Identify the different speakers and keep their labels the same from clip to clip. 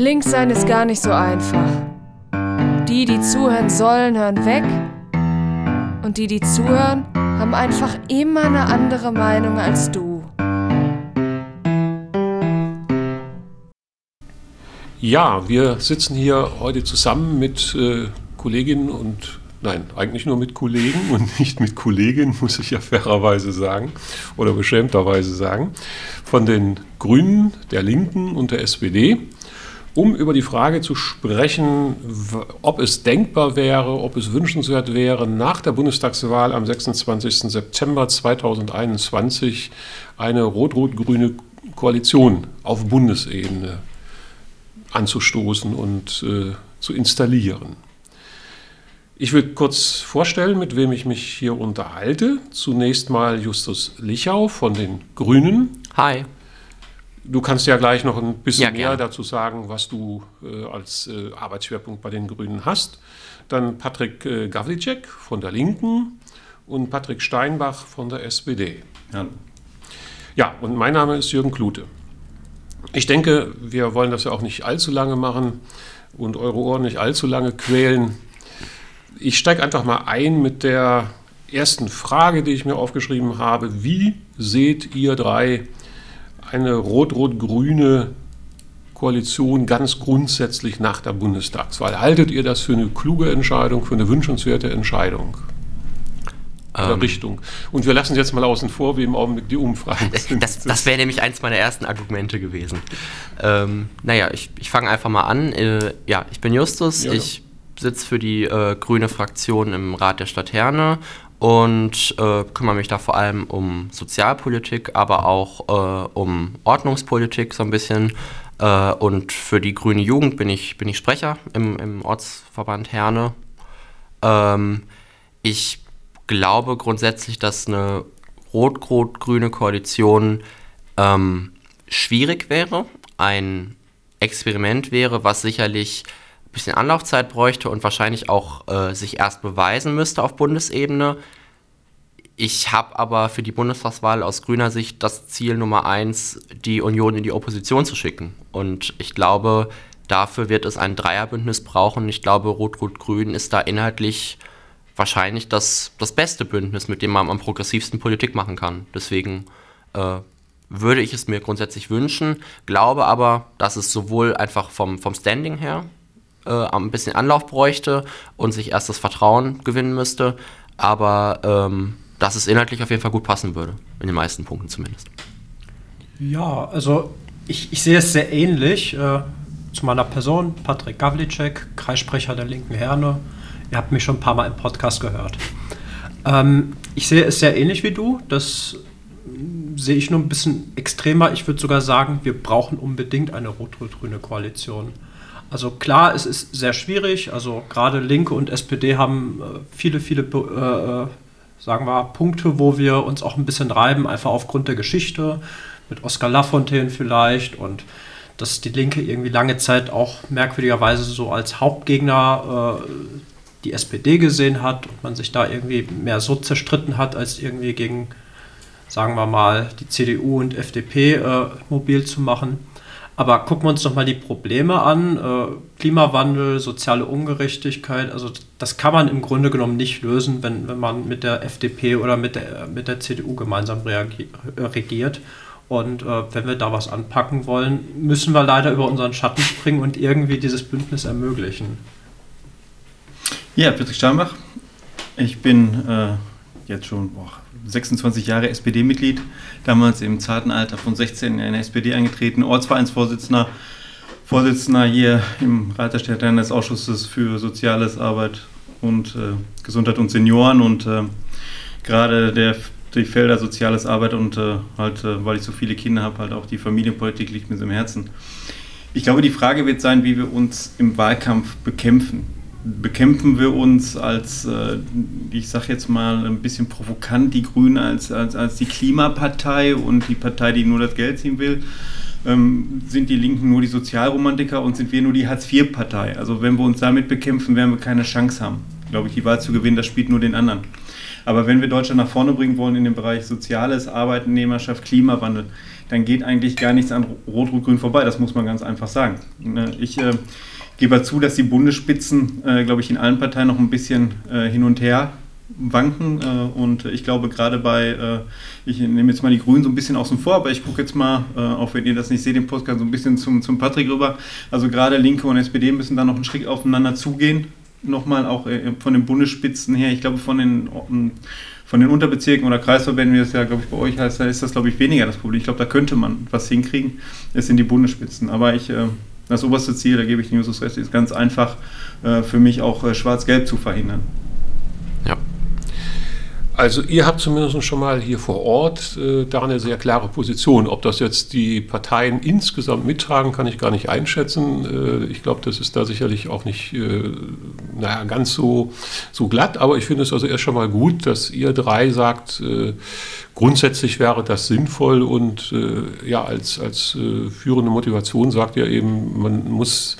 Speaker 1: Links sein ist gar nicht so einfach. Die, die zuhören sollen, hören weg. Und die, die zuhören, haben einfach immer eine andere Meinung als du.
Speaker 2: Ja, wir sitzen hier heute zusammen mit äh, Kolleginnen und Nein, eigentlich nur mit Kollegen und nicht mit Kolleginnen, muss ich ja fairerweise sagen oder beschämterweise sagen, von den Grünen, der Linken und der SPD um über die Frage zu sprechen, ob es denkbar wäre, ob es wünschenswert wäre, nach der Bundestagswahl am 26. September 2021 eine rot-rot-grüne Koalition auf Bundesebene anzustoßen und äh, zu installieren. Ich will kurz vorstellen, mit wem ich mich hier unterhalte. Zunächst mal Justus Lichau von den Grünen.
Speaker 3: Hi.
Speaker 2: Du kannst ja gleich noch ein bisschen
Speaker 3: Ja,
Speaker 2: mehr
Speaker 3: gerne.
Speaker 2: dazu sagen, was du äh, als äh, Arbeitsschwerpunkt bei den Grünen hast. Dann Patrick äh, Gawlicek von der Linken und Patrick Steinbach von der SPD.
Speaker 4: Ja,
Speaker 2: Ja, und mein Name ist Jürgen Klute. Ich denke, wir wollen das ja auch nicht allzu lange machen und eure Ohren nicht allzu lange quälen. Ich steige einfach mal ein mit der ersten Frage, die ich mir aufgeschrieben habe. Wie seht ihr drei eine rot-rot-grüne Koalition ganz grundsätzlich nach der Bundestagswahl? Haltet ihr das für eine kluge Entscheidung, für eine wünschenswerte Entscheidung?
Speaker 3: Ähm,
Speaker 2: Richtung? Und wir lassen jetzt mal außen vor, wie im Augenblick die Umfragen sind.
Speaker 3: Das, das wäre nämlich eins meiner ersten Argumente gewesen. Ähm, naja, ich, ich fange einfach mal an. Äh, ja, ich bin Justus.
Speaker 2: Ja, ja.
Speaker 3: ich sitze für die äh, grüne Fraktion im Rat der Stadt Herne und äh, kümmere mich da vor allem um Sozialpolitik, aber auch äh, um Ordnungspolitik so ein bisschen. Äh, und für die grüne Jugend bin ich, bin ich Sprecher im, im Ortsverband Herne. Ähm, ich glaube grundsätzlich, dass eine rot-rot-grüne Koalition ähm, schwierig wäre, ein Experiment wäre, was sicherlich bisschen Anlaufzeit bräuchte und wahrscheinlich auch äh, sich erst beweisen müsste auf Bundesebene. Ich habe aber für die Bundestagswahl aus grüner Sicht das Ziel Nummer eins, die Union in die Opposition zu schicken. Und ich glaube, dafür wird es ein Dreierbündnis brauchen. Ich glaube, Rot-Rot-Grün ist da inhaltlich wahrscheinlich das, das beste Bündnis, mit dem man am progressivsten Politik machen kann. Deswegen äh, würde ich es mir grundsätzlich wünschen, glaube aber, dass es sowohl einfach vom, vom Standing her äh, ein bisschen Anlauf bräuchte und sich erst das Vertrauen gewinnen müsste, aber ähm, dass es inhaltlich auf jeden Fall gut passen würde, in den meisten Punkten zumindest.
Speaker 5: Ja, also ich, ich sehe es sehr ähnlich äh, zu meiner Person, Patrick Gawlicek, Kreissprecher der Linken Herne. Ihr habt mich schon ein paar Mal im Podcast gehört. Ähm, ich sehe es sehr ähnlich wie du. Das mm, sehe ich nur ein bisschen extremer. Ich würde sogar sagen, wir brauchen unbedingt eine rot-rot-grüne Koalition. Also klar, es ist sehr schwierig. Also gerade Linke und SPD haben äh, viele, viele, äh, äh, sagen wir, Punkte, wo wir uns auch ein bisschen reiben, einfach aufgrund der Geschichte, mit Oskar Lafontaine vielleicht und dass die Linke irgendwie lange Zeit auch merkwürdigerweise so als Hauptgegner äh, die SPD gesehen hat und man sich da irgendwie mehr so zerstritten hat, als irgendwie gegen, sagen wir mal, die CDU und FDP äh, mobil zu machen. Aber gucken wir uns doch mal die Probleme an. Äh, Klimawandel, soziale Ungerechtigkeit, also das kann man im Grunde genommen nicht lösen, wenn, wenn man mit der FDP oder mit der, mit der CDU gemeinsam äh, regiert. Und äh, wenn wir da was anpacken wollen, müssen wir leider über unseren Schatten springen und irgendwie dieses Bündnis ermöglichen.
Speaker 4: Ja, Patrick Steinbach. Ich bin äh, jetzt schon boah, 26 Jahre SPD-Mitglied, damals im zarten Alter von 16 in die SPD eingetreten, Ortsvereinsvorsitzender, Vorsitzender hier im Rat der des Ausschusses für Soziales, Arbeit und äh, Gesundheit und Senioren und äh, gerade der die Felder Soziales, Arbeit und äh, halt, äh, weil ich so viele Kinder habe, halt auch die Familienpolitik liegt mir so im Herzen. Ich glaube, die Frage wird sein, wie wir uns im Wahlkampf bekämpfen. Bekämpfen wir uns als, äh, ich sage jetzt mal ein bisschen provokant, die Grünen als, als, als die Klimapartei und die Partei, die nur das Geld ziehen will? Ähm, sind die Linken nur die Sozialromantiker und sind wir nur die Hartz-IV-Partei? Also wenn wir uns damit bekämpfen, werden wir keine Chance haben. glaube ich, die Wahl zu gewinnen, das spielt nur den anderen. Aber wenn wir Deutschland nach vorne bringen wollen in dem Bereich Soziales, Arbeitnehmerschaft, Klimawandel, dann geht eigentlich gar nichts an Rot-Rot-Grün vorbei. Das muss man ganz einfach sagen. Ne, ich äh, gebe zu, dass die Bundesspitzen, äh, glaube ich, in allen Parteien noch ein bisschen äh, hin und her wanken. Äh, und ich glaube, gerade bei, äh, ich nehme jetzt mal die Grünen so ein bisschen außen vor, aber ich gucke jetzt mal, äh, auch wenn ihr das nicht seht, den Podcast so ein bisschen zum, zum Patrick rüber. Also gerade Linke und SPD müssen da noch einen Schritt aufeinander zugehen. Nochmal auch von den Bundesspitzen her. Ich glaube, von den von den Unterbezirken oder Kreisverbänden, wie das ja, glaube ich, bei euch heißt, da ist das, glaube ich, weniger das Problem. Ich glaube, da könnte man was hinkriegen. Es sind die Bundesspitzen. Aber ich, äh, das oberste Ziel, da gebe ich den Justus recht, ist ganz einfach äh, für mich auch äh, Schwarz-Gelb zu verhindern.
Speaker 2: Also ihr habt zumindest schon mal hier vor Ort äh, da eine sehr klare Position. Ob das jetzt die Parteien insgesamt mittragen, kann ich gar nicht einschätzen. Äh, ich glaube, das ist da sicherlich auch nicht äh, naja, ganz so, so glatt. Aber ich finde es also erst schon mal gut, dass ihr drei sagt, äh, grundsätzlich wäre das sinnvoll und äh, ja, als, als äh, führende Motivation sagt ihr eben, man muss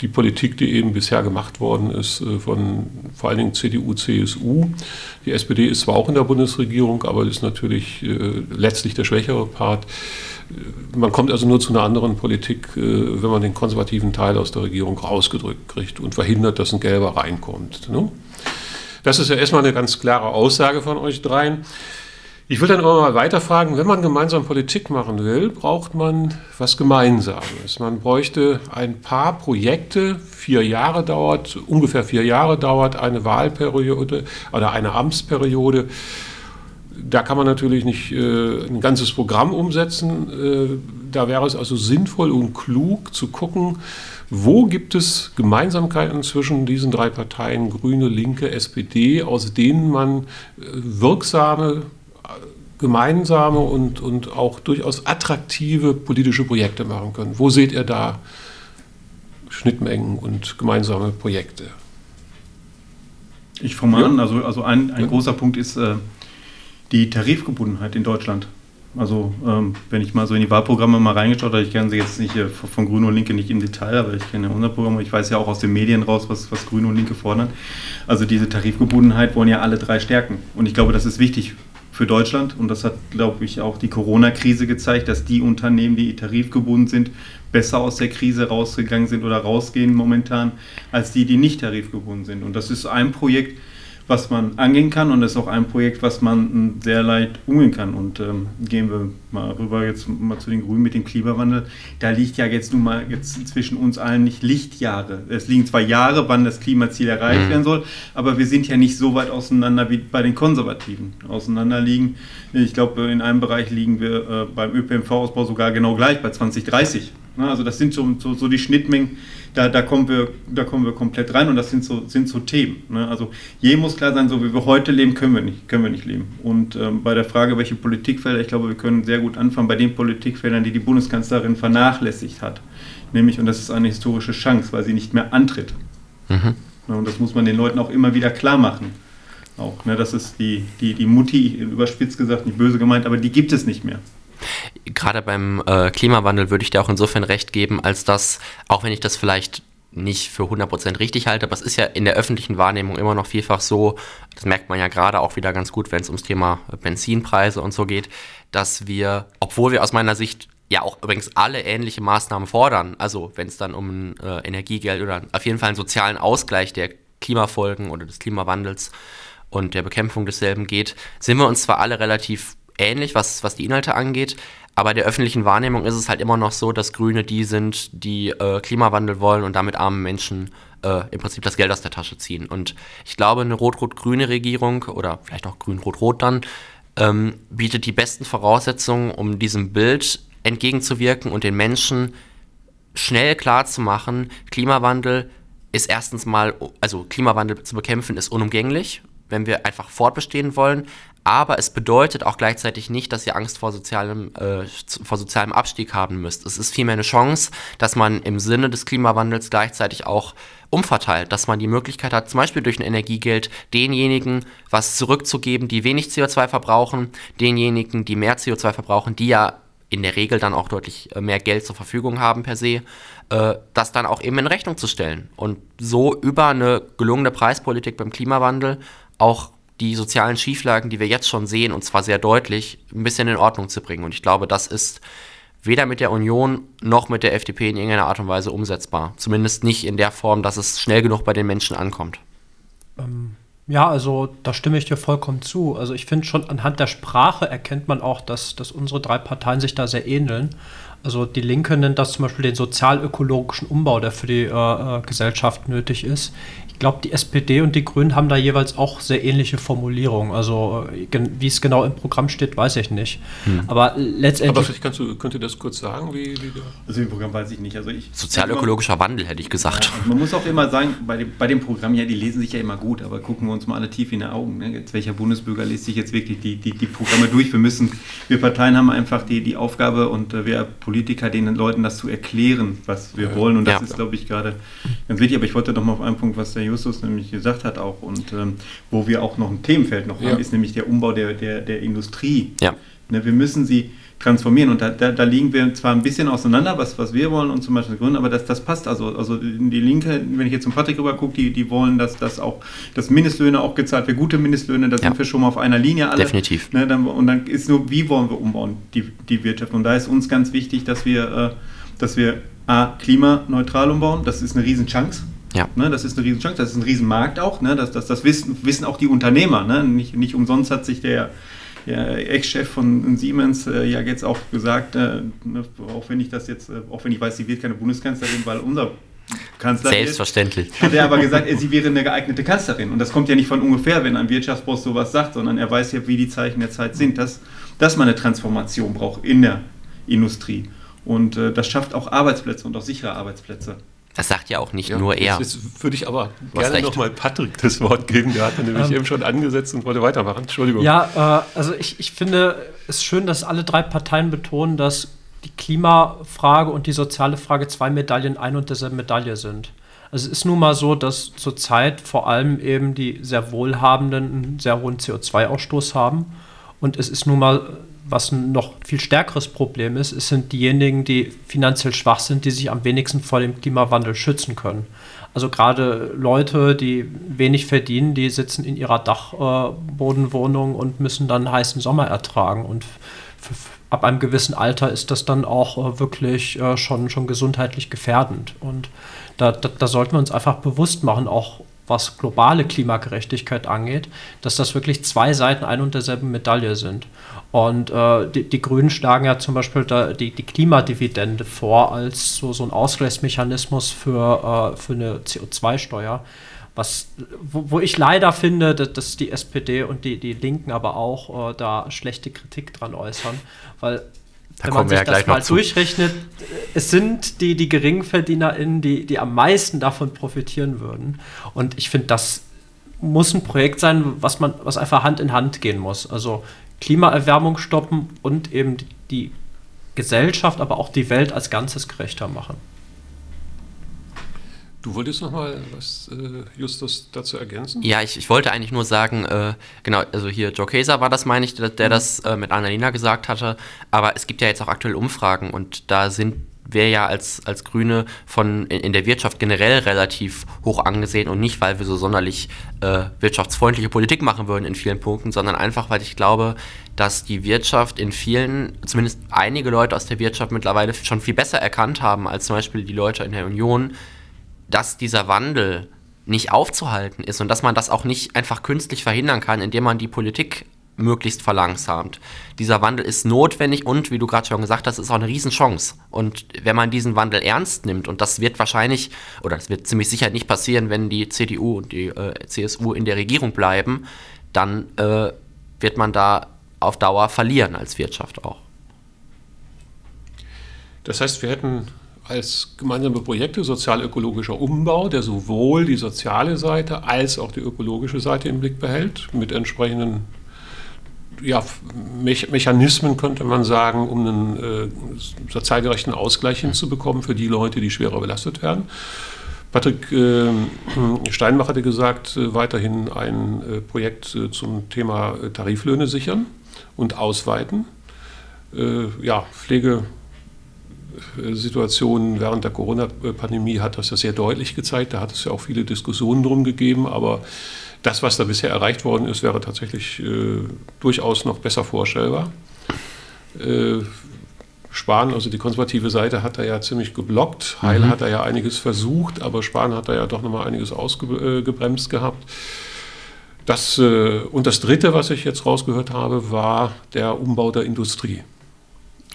Speaker 2: die Politik, die eben bisher gemacht worden ist äh, von vor allen Dingen CDU, CSU. Die SPD ist zwar auch in der Bundesregierung, aber ist natürlich äh, letztlich der schwächere Part. Äh, man kommt also nur zu einer anderen Politik, wenn man den konservativen Teil aus der Regierung rausgedrückt kriegt und verhindert, dass ein Gelber reinkommt. Ne? Das ist ja erstmal eine ganz klare Aussage von euch dreien. Ich will dann aber mal weiterfragen, wenn man gemeinsam Politik machen will, braucht man was Gemeinsames. Man bräuchte ein paar Projekte, vier Jahre dauert, ungefähr vier Jahre dauert eine Wahlperiode oder eine Amtsperiode. Da kann man natürlich nicht äh, ein ganzes Programm umsetzen. Äh, da wäre es also sinnvoll und klug zu gucken, wo gibt es Gemeinsamkeiten zwischen diesen drei Parteien, Grüne, Linke, SPD, aus denen man äh, wirksame gemeinsame und, und auch durchaus attraktive politische Projekte machen können. Wo seht ihr da Schnittmengen und gemeinsame Projekte?
Speaker 4: Ich fange mal ja. an. Also, also ein, ein ja. großer Punkt ist äh, die Tarifgebundenheit in Deutschland. Also ähm, wenn ich mal so in die Wahlprogramme mal reingeschaut habe, ich kenne sie jetzt nicht äh, von Grüne und Linke nicht im Detail, aber ich kenne unser Programm und ich weiß ja auch aus den Medien raus, was, was Grüne und Linke fordern. Also diese Tarifgebundenheit wollen ja alle drei stärken. Und ich glaube, das ist wichtig für Deutschland. Und das hat, glaube ich, auch die Corona-Krise gezeigt, dass die Unternehmen, die tarifgebunden sind, besser aus der Krise rausgegangen sind oder rausgehen momentan, als die, die nicht tarifgebunden sind. Und das ist ein Projekt, was man angehen kann und das ist auch ein Projekt, was man sehr leicht umgehen kann. Und ähm, gehen wir mal rüber jetzt mal zu den Grünen mit dem Klimawandel. Da liegt ja jetzt nun mal jetzt zwischen uns allen nicht Lichtjahre. Es liegen zwar Jahre, wann das Klimaziel erreicht mhm. werden soll, aber wir sind ja nicht so weit auseinander wie bei den Konservativen. Auseinander liegen, ich glaube, in einem Bereich liegen wir äh, beim ÖPNV-Ausbau sogar genau gleich bei 2030. Also das sind so, so, so die Schnittmengen, da, da, kommen wir, da kommen wir komplett rein und das sind so, sind so Themen. Ne? Also je muss klar sein, so wie wir heute leben, können wir nicht, können wir nicht leben. Und ähm, bei der Frage, welche Politikfelder, ich glaube, wir können sehr gut anfangen bei den Politikfeldern, die die Bundeskanzlerin vernachlässigt hat. Nämlich, und das ist eine historische Chance, weil sie nicht mehr antritt. Mhm. Und das muss man den Leuten auch immer wieder klar machen. Auch, ne? Das ist die, die, die Mutti, überspitzt gesagt, nicht böse gemeint, aber die gibt es nicht mehr
Speaker 3: gerade beim äh, Klimawandel würde ich dir auch insofern recht geben, als dass, auch wenn ich das vielleicht nicht für 100% richtig halte, aber es ist ja in der öffentlichen Wahrnehmung immer noch vielfach so, das merkt man ja gerade auch wieder ganz gut, wenn es ums Thema Benzinpreise und so geht, dass wir, obwohl wir aus meiner Sicht ja auch übrigens alle ähnliche Maßnahmen fordern, also wenn es dann um äh, Energiegeld oder auf jeden Fall einen sozialen Ausgleich der Klimafolgen oder des Klimawandels und der Bekämpfung desselben geht, sind wir uns zwar alle relativ ähnlich, was, was die Inhalte angeht, aber der öffentlichen Wahrnehmung ist es halt immer noch so, dass Grüne die sind, die äh, Klimawandel wollen und damit armen Menschen äh, im Prinzip das Geld aus der Tasche ziehen. Und ich glaube, eine rot-rot-grüne Regierung oder vielleicht auch grün-rot-rot dann ähm, bietet die besten Voraussetzungen, um diesem Bild entgegenzuwirken und den Menschen schnell klarzumachen, Klimawandel ist erstens mal, also Klimawandel zu bekämpfen ist unumgänglich, wenn wir einfach fortbestehen wollen aber es bedeutet auch gleichzeitig nicht, dass ihr Angst vor sozialem, äh, vor sozialem Abstieg haben müsst. Es ist vielmehr eine Chance, dass man im Sinne des Klimawandels gleichzeitig auch umverteilt, dass man die Möglichkeit hat, zum Beispiel durch ein Energiegeld denjenigen was zurückzugeben, die wenig CO2 verbrauchen, denjenigen, die mehr CO2 verbrauchen, die ja in der Regel dann auch deutlich äh, mehr Geld zur Verfügung haben per se, äh, das dann auch eben in Rechnung zu stellen und so über eine gelungene Preispolitik beim Klimawandel auch die sozialen Schieflagen, die wir jetzt schon sehen, und zwar sehr deutlich, ein bisschen in Ordnung zu bringen. Und ich glaube, das ist weder mit der Union noch mit der FDP in irgendeiner Art und Weise umsetzbar. Zumindest nicht in der Form, dass es schnell genug bei den Menschen ankommt.
Speaker 5: Ähm, ja, also da stimme ich dir vollkommen zu. Also ich finde schon anhand der Sprache erkennt man auch, dass, dass unsere drei Parteien sich da sehr ähneln. Also die Linke nennt das zum Beispiel den sozialökologischen Umbau, der für die äh, äh Gesellschaft nötig ist. Ich glaube, die SPD und die Grünen haben da jeweils auch sehr ähnliche Formulierungen. Also äh, wie es genau im Programm steht, weiß ich nicht. Hm. Aber letztendlich. Aber
Speaker 2: vielleicht kannst du, könnt ihr das kurz sagen, wie, wie
Speaker 4: Also im Programm weiß ich nicht. Also ich
Speaker 3: Sozialökologischer Wandel, hätte ich gesagt.
Speaker 4: Ja, man muss auch immer sagen, bei dem, bei dem Programm, ja, die lesen sich ja immer gut, aber gucken wir uns mal alle tief in die Augen. Ne? Jetzt, welcher Bundesbürger liest sich jetzt wirklich die, die, die Programme durch? Wir müssen, wir Parteien haben einfach die, die Aufgabe und äh, wir Politiker, den Leuten das zu erklären, was wir wollen. Und das ja. ist, glaube ich, gerade ganz wichtig. Aber ich wollte doch mal auf einen Punkt, was der Justus nämlich gesagt hat auch und ähm, wo wir auch noch ein Themenfeld noch ja. haben, ist nämlich der Umbau der, der, der Industrie.
Speaker 3: Ja.
Speaker 4: Ne, wir müssen sie transformieren und da, da, da, liegen wir zwar ein bisschen auseinander, was, was wir wollen und zum Beispiel Gründen, aber das, das passt also. Also die Linke, wenn ich jetzt zum Patrick rüber gucke, die, die wollen, dass, dass auch dass Mindestlöhne auch gezahlt werden, gute Mindestlöhne, da ja. sind wir schon mal auf einer Linie alle.
Speaker 3: Definitiv.
Speaker 4: Ne, dann, und dann ist nur, wie wollen wir umbauen, die, die Wirtschaft. Und da ist uns ganz wichtig, dass wir, äh, dass wir A, klimaneutral umbauen, das ist eine Riesenchance.
Speaker 3: Ja.
Speaker 4: Ne, das ist eine Riesenchance, das ist ein Riesenmarkt auch. Ne, das, das, das wissen, wissen auch die Unternehmer. Ne? Nicht, nicht umsonst hat sich der, der Ex-Chef von Siemens äh, ja jetzt auch gesagt, äh, ne, auch wenn ich das jetzt, äh, auch wenn ich weiß, sie wird keine Bundeskanzlerin, weil unser Kanzler
Speaker 3: Selbstverständlich.
Speaker 4: Ist, hat er aber gesagt, sie wäre eine geeignete Kanzlerin. Und das kommt ja nicht von ungefähr, wenn ein Wirtschaftsboss sowas sagt, sondern er weiß ja, wie die Zeichen der Zeit sind, dass, dass man eine Transformation braucht in der Industrie. Und äh, das schafft auch Arbeitsplätze und auch sichere Arbeitsplätze.
Speaker 3: Das sagt ja auch nicht ja, nur er.
Speaker 2: Jetzt würde ich aber gerne nochmal Patrick das Wort geben. Der hat nämlich ähm, eben schon angesetzt und wollte weitermachen. Entschuldigung.
Speaker 5: Ja, äh, also ich, ich finde es schön, dass alle drei Parteien betonen, dass die Klimafrage und die soziale Frage zwei Medaillen ein und derselben Medaille sind. Also es ist nun mal so, dass zurzeit vor allem eben die sehr Wohlhabenden einen sehr hohen CO2-Ausstoß haben. Und es ist nun mal was ein noch viel stärkeres Problem ist, es sind diejenigen, die finanziell schwach sind, die sich am wenigsten vor dem Klimawandel schützen können. Also gerade Leute, die wenig verdienen, die sitzen in ihrer Dachbodenwohnung äh, und müssen dann heißen Sommer ertragen. Und ab einem gewissen Alter ist das dann auch äh, wirklich äh, schon, schon gesundheitlich gefährdend. Und da, da, da sollten wir uns einfach bewusst machen, auch was globale Klimagerechtigkeit angeht, dass das wirklich zwei Seiten ein und derselben Medaille sind. Und äh, die, die, Grünen schlagen ja zum Beispiel da die, die Klimadividende vor als so, so ein Ausgleichsmechanismus für, äh, für eine CO2-Steuer. Was, wo, wo, ich leider finde, dass, die SPD und die, die Linken aber auch äh, da schlechte Kritik dran äußern, weil da wenn man sich ja das mal durchrechnet, es sind die, die GeringverdienerInnen, die, die am meisten davon profitieren würden. Und ich finde, das muss ein Projekt sein, was man, was einfach Hand in Hand gehen muss. Also Klimaerwärmung stoppen und eben die Gesellschaft, aber auch die Welt als Ganzes gerechter machen.
Speaker 2: Du wolltest noch mal was, äh, Justus, dazu ergänzen?
Speaker 3: Ja, ich, ich wollte eigentlich nur sagen, äh, genau, also hier Joe Kaeser war das, meine ich, der, der mhm. das äh, mit Annalena gesagt hatte, aber es gibt ja jetzt auch aktuell Umfragen und da sind wir ja als, als Grüne von in, in, der Wirtschaft generell relativ hoch angesehen und nicht, weil wir so sonderlich äh, wirtschaftsfreundliche Politik machen würden in vielen Punkten, sondern einfach, weil ich glaube, dass die Wirtschaft in vielen, zumindest einige Leute aus der Wirtschaft mittlerweile schon viel besser erkannt haben als zum Beispiel die Leute in der Union, dass dieser Wandel nicht aufzuhalten ist und dass man das auch nicht einfach künstlich verhindern kann, indem man die Politik möglichst verlangsamt. Dieser Wandel ist notwendig und, wie du gerade schon gesagt hast, ist auch eine Riesenchance. Und wenn man diesen Wandel ernst nimmt, und das wird wahrscheinlich, oder das wird ziemlich sicher nicht passieren, wenn die CDU und die äh, CSU in der Regierung bleiben, dann äh, wird man da auf Dauer verlieren als Wirtschaft auch.
Speaker 2: Das heißt, wir hätten als gemeinsame Projekte sozial-ökologischer Umbau, der sowohl die soziale Seite als auch die ökologische Seite im Blick behält, mit entsprechenden ja, Me Mechanismen, könnte man sagen, um einen äh, sozialgerechten Ausgleich hinzubekommen für die Leute, die schwerer belastet werden. Patrick äh, Steinbach hatte gesagt, äh, weiterhin ein äh, Projekt äh, zum Thema Tariflöhne sichern und ausweiten. äh, ja, Pflegesituationen während der Corona-Pandemie hat das ja sehr deutlich gezeigt. Da hat es ja auch viele Diskussionen drum gegeben, aber das, was da bisher erreicht worden ist, wäre tatsächlich äh, durchaus noch besser vorstellbar. Äh, Spahn, also die konservative Seite, hat da ja ziemlich geblockt. Heil mhm. hat da ja einiges versucht, aber Spahn hat da ja doch nochmal einiges ausgebremst gehabt. Das, äh, und das Dritte, was ich jetzt rausgehört habe, war der Umbau der Industrie.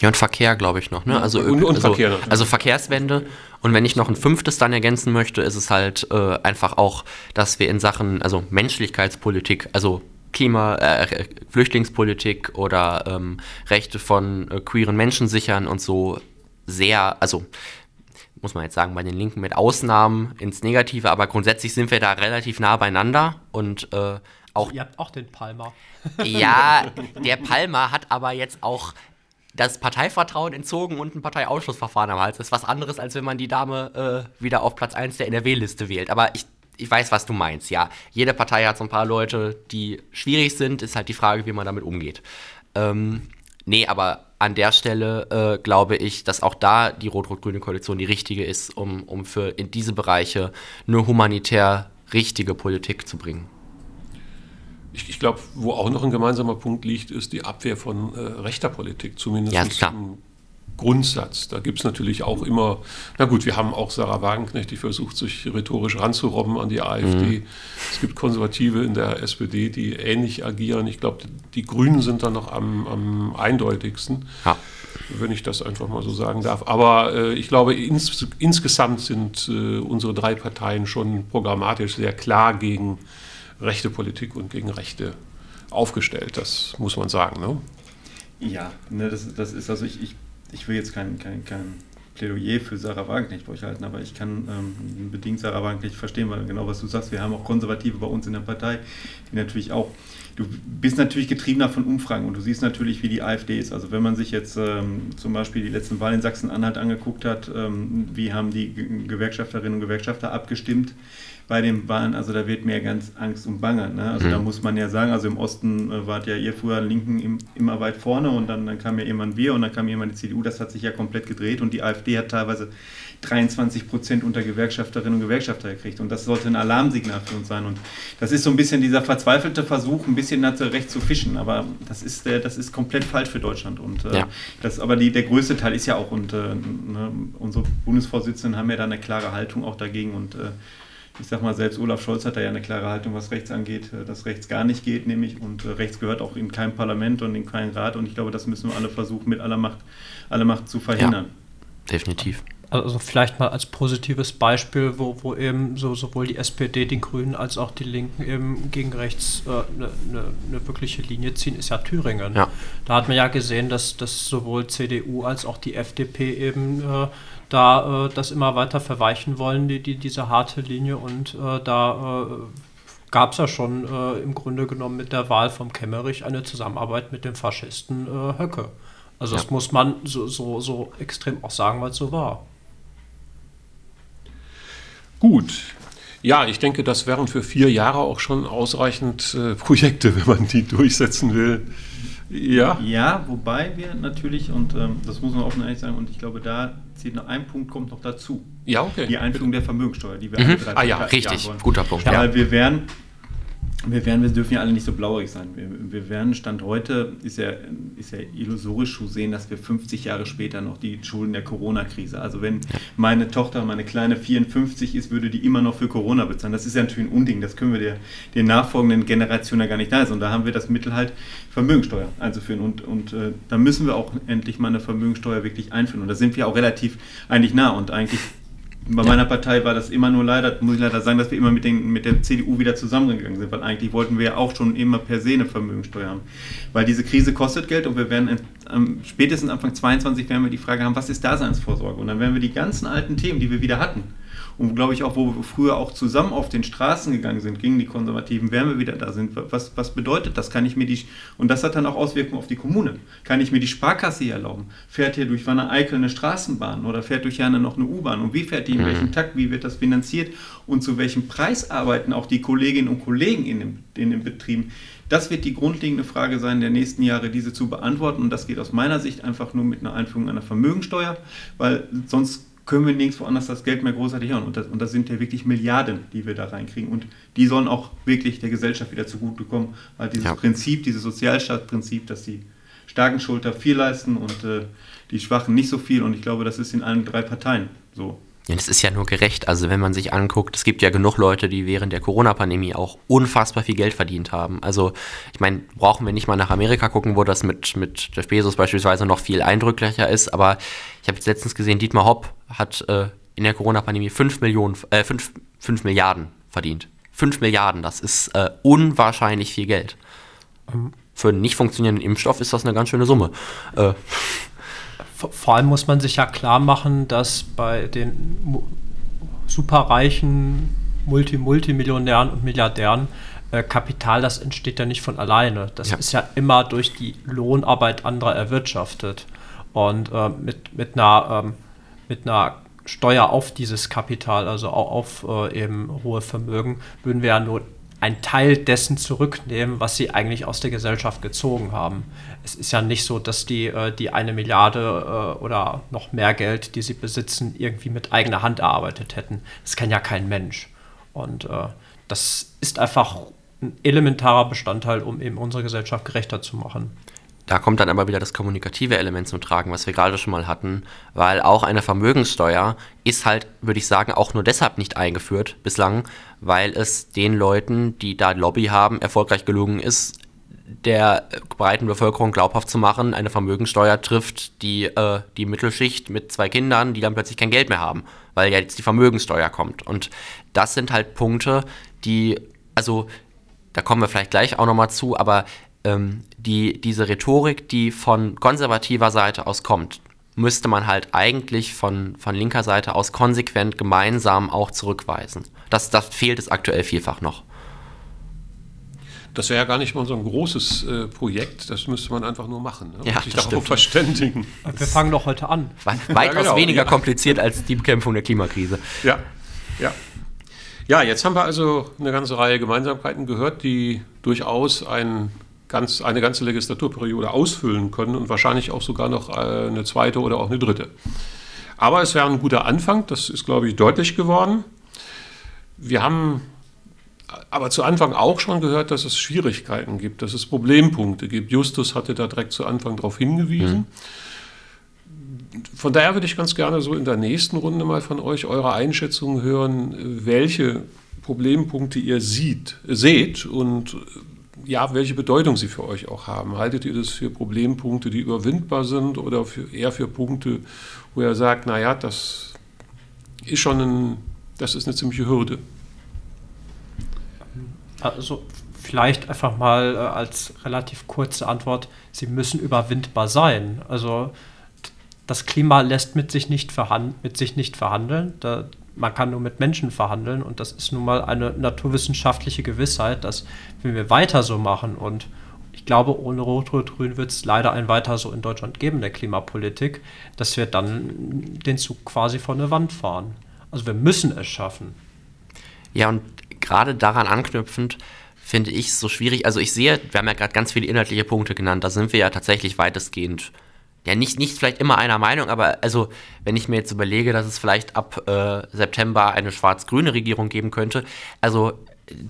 Speaker 3: Ja, und Verkehr, glaube ich, noch. Ne? Also,
Speaker 2: und, und
Speaker 3: also,
Speaker 2: Verkehr
Speaker 3: also Verkehrswende. Und wenn ich noch ein fünftes dann ergänzen möchte, ist es halt äh, einfach auch, dass wir in Sachen, also Menschlichkeitspolitik, also Klima, äh, Flüchtlingspolitik oder ähm, Rechte von äh, queeren Menschen sichern und so sehr, also muss man jetzt sagen, bei den Linken mit Ausnahmen ins Negative, aber grundsätzlich sind wir da relativ nah beieinander und äh, auch.
Speaker 5: Ihr habt auch den Palmer.
Speaker 3: Ja, der Palmer hat aber jetzt auch das Parteivertrauen entzogen und ein Parteiausschlussverfahren am Hals. Das ist was anderes, als wenn man die Dame äh, wieder auf Platz 1 der NRW-Liste wählt. Aber ich, ich weiß, was du meinst, ja. Jede Partei hat so ein paar Leute, die schwierig sind. Ist halt die Frage, wie man damit umgeht. Ähm, nee, aber an der Stelle äh, glaube ich, dass auch da die rot-rot-grüne Koalition die richtige ist, um, um für in diese Bereiche nur humanitär richtige Politik zu bringen.
Speaker 2: Ich, ich glaube, wo auch noch ein gemeinsamer Punkt liegt, ist die Abwehr von äh, rechter Politik, zumindest
Speaker 3: ja,
Speaker 2: im Grundsatz. Da gibt es natürlich auch immer, na gut, wir haben auch Sarah Wagenknecht, die versucht, sich rhetorisch ranzurobben an die AfD. Mhm. Es gibt Konservative in der SPD, die ähnlich agieren. Ich glaube, die Grünen sind da noch am, am eindeutigsten. Ja wenn ich das einfach mal so sagen darf. Aber äh, ich glaube, ins, insgesamt sind äh, unsere drei Parteien schon programmatisch sehr klar gegen rechte Politik und gegen Rechte aufgestellt. Das muss man sagen. Ne?
Speaker 4: Ja, ne, das, das ist also ich, ich, ich will jetzt kein, kein, kein Plädoyer für Sarah Wagenknecht bei euch halten, aber ich kann ähm, bedingt Sarah Wagenknecht verstehen, weil genau was du sagst, wir haben auch Konservative bei uns in der Partei, die natürlich auch du bist natürlich getriebener von Umfragen und du siehst natürlich, wie die AfD ist. Also wenn man sich jetzt ähm, zum Beispiel die letzten Wahlen in Sachsen-Anhalt angeguckt hat, ähm, wie haben die Gewerkschafterinnen und Gewerkschafter abgestimmt, bei den Wahlen, also da wird mir ganz Angst und Bange. Ne? Also mhm. da muss man ja sagen, also im Osten äh, wart ja ihr früher Linken im, immer weit vorne und dann, dann kam ja irgendwann wir und dann kam irgendwann die CDU, das hat sich ja komplett gedreht und die AfD hat teilweise 23 Prozent unter Gewerkschafterinnen und Gewerkschafter gekriegt und das sollte ein Alarmsignal für uns sein und das ist so ein bisschen dieser verzweifelte Versuch, ein bisschen nach recht zu fischen, aber das ist, der, das ist komplett falsch für Deutschland und äh, ja. das, aber die, der größte Teil ist ja auch und äh, ne, unsere Bundesvorsitzenden haben ja da eine klare Haltung auch dagegen und äh, ich sag mal, selbst Olaf Scholz hat da ja eine klare Haltung, was rechts angeht, äh, dass rechts gar nicht geht, nämlich und äh, rechts gehört auch in kein Parlament und in keinen Rat und ich glaube, das müssen wir alle versuchen, mit aller Macht, aller Macht zu verhindern.
Speaker 3: Ja, definitiv.
Speaker 5: Also vielleicht mal als positives Beispiel, wo, wo eben so, sowohl die SPD, die Grünen als auch die Linken eben gegen rechts eine äh, ne, ne, ne wirkliche Linie ziehen, ist ja Thüringen. Ja. Da hat man ja gesehen, dass, dass sowohl CDU als auch die FDP eben äh, da äh, das immer weiter verweichen wollen, die, die, diese harte Linie. Und äh, da äh, gab es ja schon äh, im Grunde genommen mit der Wahl vom Kemmerich eine Zusammenarbeit mit dem Faschisten äh, Höcke. Also ja. das muss man so, so, so extrem auch sagen, weil es so war.
Speaker 2: Gut. Ja, ich denke, das wären für vier Jahre auch schon ausreichend äh, Projekte, wenn man die durchsetzen will.
Speaker 4: Ja. Ja, wobei wir natürlich, und ähm, das muss man offen ehrlich sagen, und ich glaube, da zählt noch ein Punkt, kommt noch dazu.
Speaker 2: Ja, okay.
Speaker 4: Die Einführung der Vermögensteuer, die wir
Speaker 3: mhm. alle drei Ah ja, richtig, guter Punkt.
Speaker 4: Ja. Weil wir werden wir, werden, wir dürfen ja alle nicht so blauig sein. Wir, wir werden, Stand heute, ist ja, ist ja illusorisch zu sehen, dass wir 50 Jahre später noch die Schulden der Corona-Krise, also wenn meine Tochter, meine kleine 54 ist, würde die immer noch für Corona bezahlen. Das ist ja natürlich ein Unding, das können wir der, den nachfolgenden Generationen ja gar nicht da sein. Und da haben wir das Mittel halt Vermögensteuer einzuführen. Und, und äh, da müssen wir auch endlich mal eine Vermögensteuer wirklich einführen. Und da sind wir auch relativ eigentlich nah und eigentlich bei meiner Partei war das immer nur leider, muss ich leider sagen, dass wir immer mit, den, mit der CDU wieder zusammengegangen sind, weil eigentlich wollten wir ja auch schon immer per se eine Vermögensteuer haben. Weil diese Krise kostet Geld und wir werden ähm, spätestens Anfang 22 werden wir die Frage haben, was ist Daseinsvorsorge? Und dann werden wir die ganzen alten Themen, die wir wieder hatten, Und glaube ich auch, wo wir früher auch zusammen auf den Straßen gegangen sind, gegen die Konservativen, wenn wir wieder da sind, was, was bedeutet das? Kann ich mir die, und das hat dann auch Auswirkungen auf die Kommune. Kann ich mir die Sparkasse hier erlauben? Fährt hier durch Wanne Eickel eine Straßenbahn oder fährt durch Jana noch eine U-Bahn? Und wie fährt die, in mhm. welchem Takt, wie wird das finanziert? Und zu welchem Preis arbeiten auch die Kolleginnen und Kollegen in, dem, in den Betrieben? Das wird die grundlegende Frage sein der nächsten Jahre, diese zu beantworten. Und das geht aus meiner Sicht einfach nur mit einer Einführung einer Vermögensteuer, weil sonst können wir nirgendwo anders das Geld mehr großartig hören. Und das, und das sind ja wirklich Milliarden, die wir da reinkriegen. Und die sollen auch wirklich der Gesellschaft wieder zugutekommen, weil dieses ja. Prinzip, dieses Sozialstaatsprinzip, dass die starken Schulter viel leisten und äh, die Schwachen nicht so viel. Und ich glaube, das ist in allen drei Parteien so.
Speaker 3: Ja, das ist ja nur gerecht. Also wenn man sich anguckt, es gibt ja genug Leute, die während der Corona-Pandemie auch unfassbar viel Geld verdient haben. Also ich meine, brauchen wir nicht mal nach Amerika gucken, wo das mit, mit Jeff Bezos beispielsweise noch viel eindrücklicher ist. Aber ich habe jetzt letztens gesehen, Dietmar Hopp hat äh, in der Corona-Pandemie 5 Millionen, äh, 5, 5 Milliarden verdient. 5 Milliarden, das ist äh, unwahrscheinlich viel Geld. Mhm. Für einen nicht funktionierenden Impfstoff ist das eine ganz schöne Summe. Äh,
Speaker 5: vor allem muss man sich ja klar machen, dass bei den superreichen Multi Multimillionären und Milliardären äh, Kapital, das entsteht ja nicht von alleine. Das ja. ist ja immer durch die Lohnarbeit anderer erwirtschaftet. Und äh, mit, mit, einer, ähm, mit einer Steuer auf dieses Kapital, also auf äh, eben hohe Vermögen, würden wir ja nur einen Teil dessen zurücknehmen, was sie eigentlich aus der Gesellschaft gezogen haben. Es ist ja nicht so, dass die, äh, die eine Milliarde äh, oder noch mehr Geld, die sie besitzen, irgendwie mit eigener Hand erarbeitet hätten. Das kann ja kein Mensch. Und äh, das ist einfach ein elementarer Bestandteil, um eben unsere Gesellschaft gerechter zu machen.
Speaker 3: Da kommt dann aber wieder das kommunikative Element zum Tragen, was wir gerade schon mal hatten, weil auch eine Vermögenssteuer ist halt, würde ich sagen, auch nur deshalb nicht eingeführt bislang, weil es den Leuten, die da Lobby haben, erfolgreich gelungen ist, der breiten Bevölkerung glaubhaft zu machen, eine Vermögenssteuer trifft die, äh, die Mittelschicht mit zwei Kindern, die dann plötzlich kein Geld mehr haben, weil ja jetzt die Vermögenssteuer kommt. Und das sind halt Punkte, die, also da kommen wir vielleicht gleich auch nochmal zu, aber ähm, die, diese Rhetorik, die von konservativer Seite aus kommt, müsste man halt eigentlich von, von linker Seite aus konsequent gemeinsam auch zurückweisen. Das, das fehlt es aktuell vielfach noch.
Speaker 2: Das wäre ja gar nicht mal so ein großes äh, Projekt, das müsste man einfach nur machen
Speaker 3: ne? ja, und
Speaker 2: sich
Speaker 3: darauf stimmt.
Speaker 2: verständigen.
Speaker 5: Wir fangen doch heute an.
Speaker 3: We weitaus ja, genau, weniger ja. kompliziert als die Bekämpfung der Klimakrise.
Speaker 2: Ja, ja. Ja, jetzt haben wir also eine ganze Reihe Gemeinsamkeiten gehört, die durchaus ein ganz, eine ganze Legislaturperiode ausfüllen können und wahrscheinlich auch sogar noch äh, eine zweite oder auch eine dritte. Aber es wäre ein guter Anfang, das ist, glaube ich, deutlich geworden. Wir haben aber zu Anfang auch schon gehört, dass es Schwierigkeiten gibt, dass es Problempunkte gibt. Justus hatte da direkt zu Anfang darauf hingewiesen. Mhm. Von daher würde ich ganz gerne so in der nächsten Runde mal von euch eure Einschätzung hören, welche Problempunkte ihr sieht, seht und ja, welche Bedeutung sie für euch auch haben. Haltet ihr das für Problempunkte, die überwindbar sind oder für, eher für Punkte, wo ihr sagt, naja, das ist schon ein, das ist eine ziemliche Hürde?
Speaker 5: Also vielleicht einfach mal äh, als relativ kurze Antwort, sie müssen überwindbar sein. Also das Klima lässt mit sich nicht, verhand mit sich nicht verhandeln. Da, man kann nur mit Menschen verhandeln und das ist nun mal eine naturwissenschaftliche Gewissheit, dass wenn wir weiter so machen und ich glaube, ohne Rot-Rot-Grün wird es leider ein weiter so in Deutschland geben, der Klimapolitik, dass wir dann den Zug quasi vor eine Wand fahren. Also wir müssen es schaffen.
Speaker 3: Ja, und gerade daran anknüpfend finde ich es so schwierig. Also ich sehe, wir haben ja gerade ganz viele inhaltliche Punkte genannt, da sind wir ja tatsächlich weitestgehend ja, nicht, nicht vielleicht immer einer Meinung, aber also, wenn ich mir jetzt überlege, dass es vielleicht ab äh, September eine schwarz-grüne Regierung geben könnte, also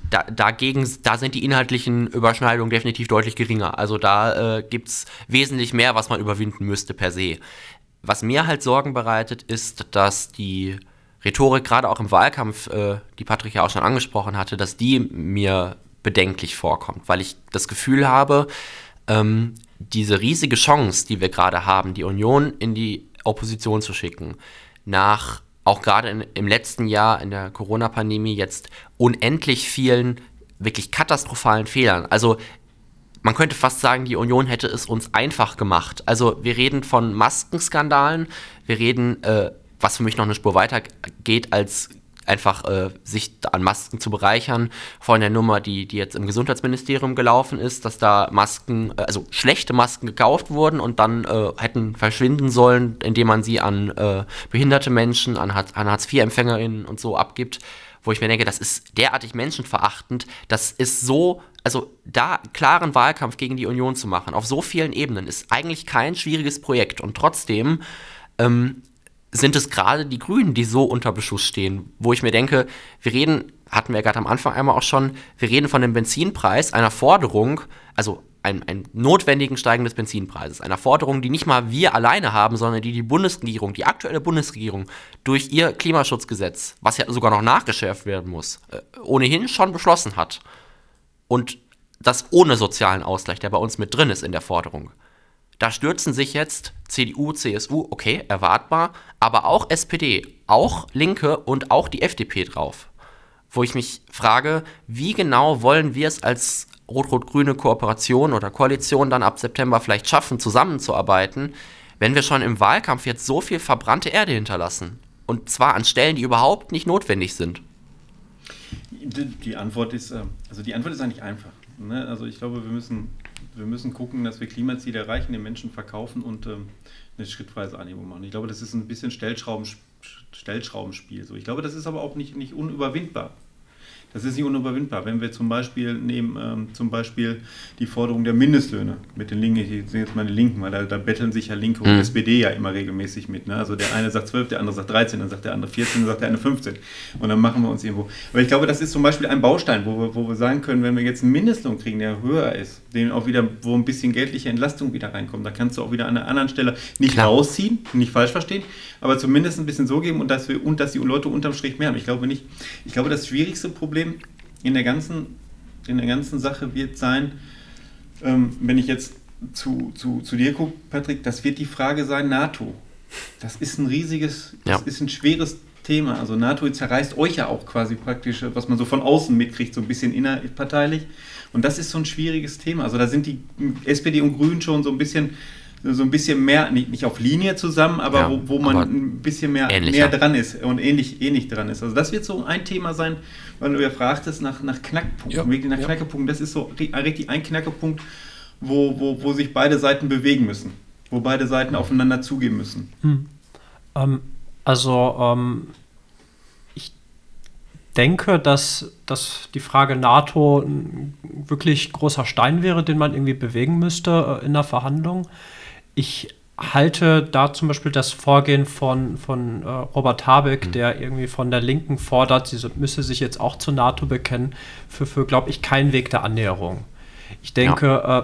Speaker 3: da, dagegen, da sind die inhaltlichen Überschneidungen definitiv deutlich geringer. Also da äh, gibt es wesentlich mehr, was man überwinden müsste per se. Was mir halt Sorgen bereitet, ist, dass die Rhetorik, gerade auch im Wahlkampf, äh, die Patrick ja auch schon angesprochen hatte, dass die mir bedenklich vorkommt, weil ich das Gefühl habe, ähm, diese riesige Chance, die wir gerade haben, die Union in die Opposition zu schicken, nach auch gerade im letzten Jahr in der Corona-Pandemie jetzt unendlich vielen wirklich katastrophalen Fehlern. Also man könnte fast sagen, die Union hätte es uns einfach gemacht. Also wir reden von Maskenskandalen, wir reden äh, was für mich noch eine Spur weiter geht, als einfach äh, sich an Masken zu bereichern. Von der Nummer, die, die jetzt im Gesundheitsministerium gelaufen ist, dass da Masken, äh, also schlechte Masken gekauft wurden und dann äh, hätten verschwinden sollen, indem man sie an äh, behinderte Menschen, an, an Hartz-IV-EmpfängerInnen und so abgibt. Wo ich mir denke, das ist derartig menschenverachtend, das ist so, also da klaren Wahlkampf gegen die Union zu machen, auf so vielen Ebenen, ist eigentlich kein schwieriges Projekt. Und trotzdem ähm, sind es gerade die Grünen, die so unter Beschuss stehen, wo ich mir denke, wir reden, hatten wir gerade am Anfang einmal auch schon, wir reden von dem Benzinpreis, einer Forderung, also ein, ein notwendigen Steigen des Benzinpreises, einer Forderung, die nicht mal wir alleine haben, sondern die die Bundesregierung, die aktuelle Bundesregierung durch ihr Klimaschutzgesetz, was ja sogar noch nachgeschärft werden muss, äh, ohnehin schon beschlossen hat. Und das ohne sozialen Ausgleich, der bei uns mit drin ist in der Forderung. Da stürzen sich jetzt CDU, CSU, okay, erwartbar, aber auch SPD, auch Linke und auch die FDP drauf. Wo ich mich frage, wie genau wollen wir es als rot-rot-grüne Kooperation oder Koalition dann ab September vielleicht schaffen, zusammenzuarbeiten, wenn wir schon im Wahlkampf jetzt so viel verbrannte Erde hinterlassen? Und zwar an Stellen, die überhaupt nicht notwendig sind.
Speaker 4: Die Antwort ist, äh, also die Antwort ist eigentlich einfach. Ne? Also ich glaube, wir müssen wir müssen gucken, dass wir Klimaziele erreichen, den Menschen verkaufen und ähm, eine schrittweise Anhebung machen. Ich glaube, das ist ein bisschen Stellschrauben, Stellschraubenspiel. So. Ich glaube, das ist aber auch nicht, nicht unüberwindbar. Das ist nicht unüberwindbar. Wenn wir zum Beispiel nehmen, ähm, zum Beispiel die Forderung der Mindestlöhne mit den Linken, ich sehe jetzt meine Linken, weil da, da betteln sich ja Linke und mhm. SPD ja immer regelmäßig mit. Ne? Also der eine sagt 12, der andere sagt 13, dann sagt der andere 14, dann sagt der eine 15. Und dann machen wir uns irgendwo. Aber ich glaube, das ist zum Beispiel ein Baustein, wo wir, wo wir sagen können, wenn wir jetzt einen Mindestlohn kriegen, der höher ist, den auch wieder, wo ein bisschen geldliche Entlastung wieder reinkommt, da kannst du auch wieder an einer anderen Stelle nicht Klar. rausziehen, nicht falsch verstehen, aber zumindest ein bisschen so geben und dass wir und dass die Leute unterm Strich mehr haben. Ich glaube nicht. Ich glaube, das schwierigste Problem Problem in der ganzen, in der ganzen Sache wird sein, ähm, wenn ich jetzt zu, zu, zu dir gucke, Patrick, das wird die Frage sein, NATO. Das ist ein riesiges, ja. das ist ein schweres Thema. Also NATO zerreißt euch ja auch quasi praktisch, was man so von außen mitkriegt, so ein bisschen innerparteilich. Und das ist so ein schwieriges Thema. Also da sind die SPD und Grünen schon so ein bisschen so ein bisschen mehr, nicht, nicht auf Linie zusammen, aber ja, wo, wo man ein bisschen mehr näher dran ist und ähnlich, ähnlich dran ist. Also das wird so ein Thema sein, weil du ja fragtest nach, nach Knackpunkten, ja, wirklich nach ja. Knackpunkten. Das ist so richtig ein Knackpunkt, wo, wo, wo sich beide Seiten bewegen müssen, wo beide Seiten aufeinander zugehen müssen. Hm.
Speaker 5: Ähm, also ähm, denke, dass, dass die Frage NATO ein wirklich großer Stein wäre, den man irgendwie bewegen müsste äh, in der Verhandlung. Ich halte da zum Beispiel das Vorgehen von, von äh, Robert Habeck, mhm. der irgendwie von der Linken fordert, sie müsse sich jetzt auch zur NATO bekennen, für, für glaube ich, keinen Weg der Annäherung. Ich denke, ja. äh,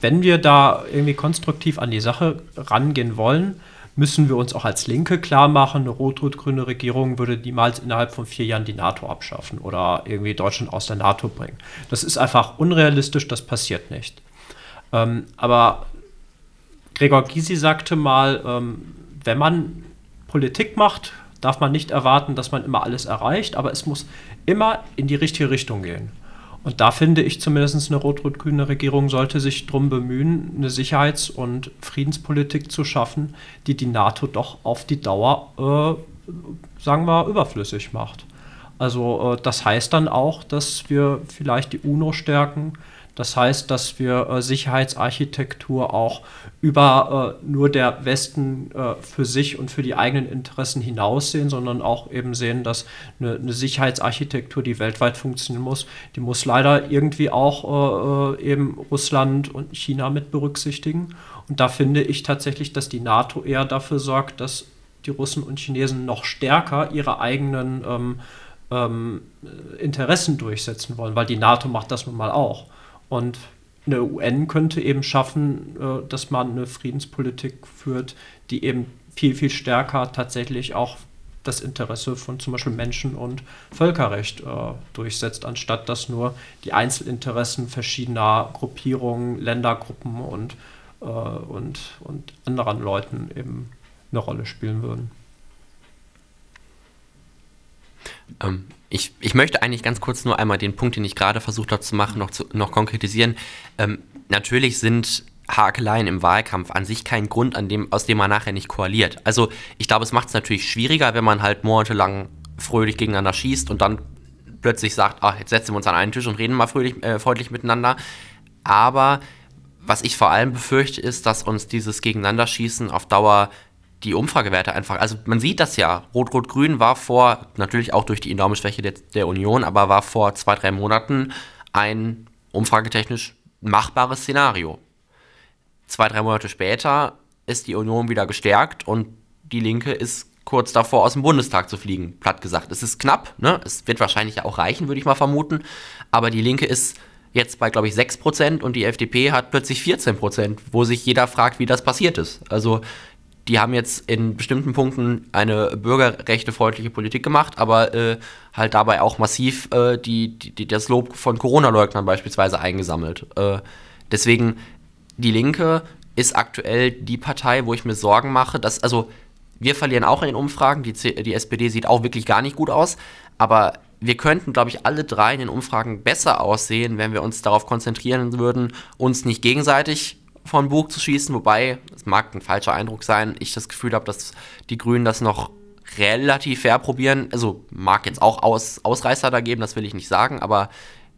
Speaker 5: wenn wir da irgendwie konstruktiv an die Sache rangehen wollen, müssen wir uns auch als Linke klar machen, eine rot-rot-grüne Regierung würde niemals innerhalb von vier Jahren die NATO abschaffen oder irgendwie Deutschland aus der NATO bringen. Das ist einfach unrealistisch, das passiert nicht. Ähm, aber Gregor Gysi sagte mal, ähm, wenn man Politik macht, darf man nicht erwarten, dass man immer alles erreicht, aber es muss immer in die richtige Richtung gehen. Und da finde ich zumindest eine rot-rot-grüne Regierung sollte sich darum bemühen, eine Sicherheits- und Friedenspolitik zu schaffen, die die NATO doch auf die Dauer, äh, sagen wir, überflüssig macht. Also äh, das heißt dann auch, dass wir vielleicht die UNO stärken, das heißt, dass wir äh, Sicherheitsarchitektur auch über äh, nur der Westen äh, für sich und für die eigenen Interessen hinaus sehen, sondern auch eben sehen, dass eine, eine Sicherheitsarchitektur, die weltweit funktionieren muss, die muss leider irgendwie auch äh, äh, eben Russland und China mit berücksichtigen. Und da finde ich tatsächlich, dass die NATO eher dafür sorgt, dass die Russen und Chinesen noch stärker ihre eigenen ähm, ähm, Interessen durchsetzen wollen, weil die NATO macht das nun mal auch. Und eine UN könnte eben schaffen, äh, dass man eine Friedenspolitik führt, die eben viel, viel stärker tatsächlich auch das Interesse von zum Beispiel Menschen- und Völkerrecht äh, durchsetzt, anstatt dass nur die Einzelinteressen verschiedener Gruppierungen, Ländergruppen und, äh, und, und anderen Leuten eben eine Rolle spielen würden.
Speaker 3: Ähm, ich, ich möchte eigentlich ganz kurz nur einmal den Punkt, den ich gerade versucht habe zu machen, noch, zu, noch konkretisieren. Ähm, natürlich sind Hakeleien im Wahlkampf an sich kein Grund, an dem, aus dem man nachher nicht koaliert. Also ich glaube, es macht es natürlich schwieriger, wenn man halt monatelang fröhlich gegeneinander schießt und dann plötzlich sagt, ach, jetzt setzen wir uns an einen Tisch und reden mal fröhlich, äh, freundlich miteinander. Aber was ich vor allem befürchte, ist, dass uns dieses Gegeneinanderschießen auf Dauer die Umfragewerte einfach, also man sieht das ja, Rot-Rot-Grün war vor, natürlich auch durch die enorme Schwäche der, der Union, aber war vor zwei, drei Monaten ein umfragetechnisch machbares Szenario. Zwei, drei Monate später ist die Union wieder gestärkt und die Linke ist kurz davor, aus dem Bundestag zu fliegen, platt gesagt. Es ist knapp, ne? es wird wahrscheinlich auch reichen, würde ich mal vermuten, aber die Linke ist jetzt bei, glaube ich, 6% und die FDP hat plötzlich 14%, wo sich jeder fragt, wie das passiert ist. Also die haben jetzt in bestimmten Punkten eine bürgerrechtefreundliche Politik gemacht, aber äh, halt dabei auch massiv äh, die, die, das Lob von Corona-Leugnern beispielsweise eingesammelt. Äh, deswegen, die Linke ist aktuell die Partei, wo ich mir Sorgen mache, dass, also wir verlieren auch in den Umfragen, die, die SPD sieht auch wirklich gar nicht gut aus, aber wir könnten, glaube ich, alle drei in den Umfragen besser aussehen, wenn wir uns darauf konzentrieren würden, uns nicht gegenseitig von Bug zu schießen, wobei, es mag ein falscher Eindruck sein, ich das Gefühl habe, dass die Grünen das noch relativ fair probieren. Also mag jetzt auch Aus, Ausreißer da geben, das will ich nicht sagen, aber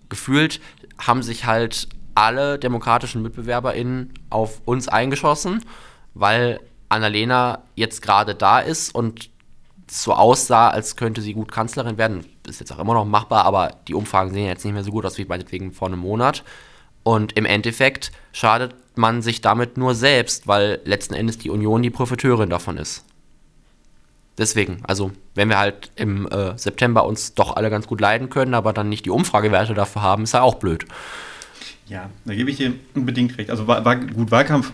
Speaker 3: gefühlt haben sich halt alle demokratischen MitbewerberInnen auf uns eingeschossen, weil Annalena jetzt gerade da ist und so aussah, als könnte sie gut Kanzlerin werden. Ist jetzt auch immer noch machbar, aber die Umfragen sehen jetzt nicht mehr so gut aus wie meinetwegen vor einem Monat. Und im Endeffekt schadet man sich damit nur selbst, weil letzten Endes die Union die Profiteurin davon ist. Deswegen, also wenn wir halt im äh, September uns doch alle ganz gut leiden können, aber dann nicht die Umfragewerte dafür haben, ist ja auch blöd.
Speaker 4: Ja, da gebe ich dir unbedingt recht. Also war, war gut, Wahlkampf,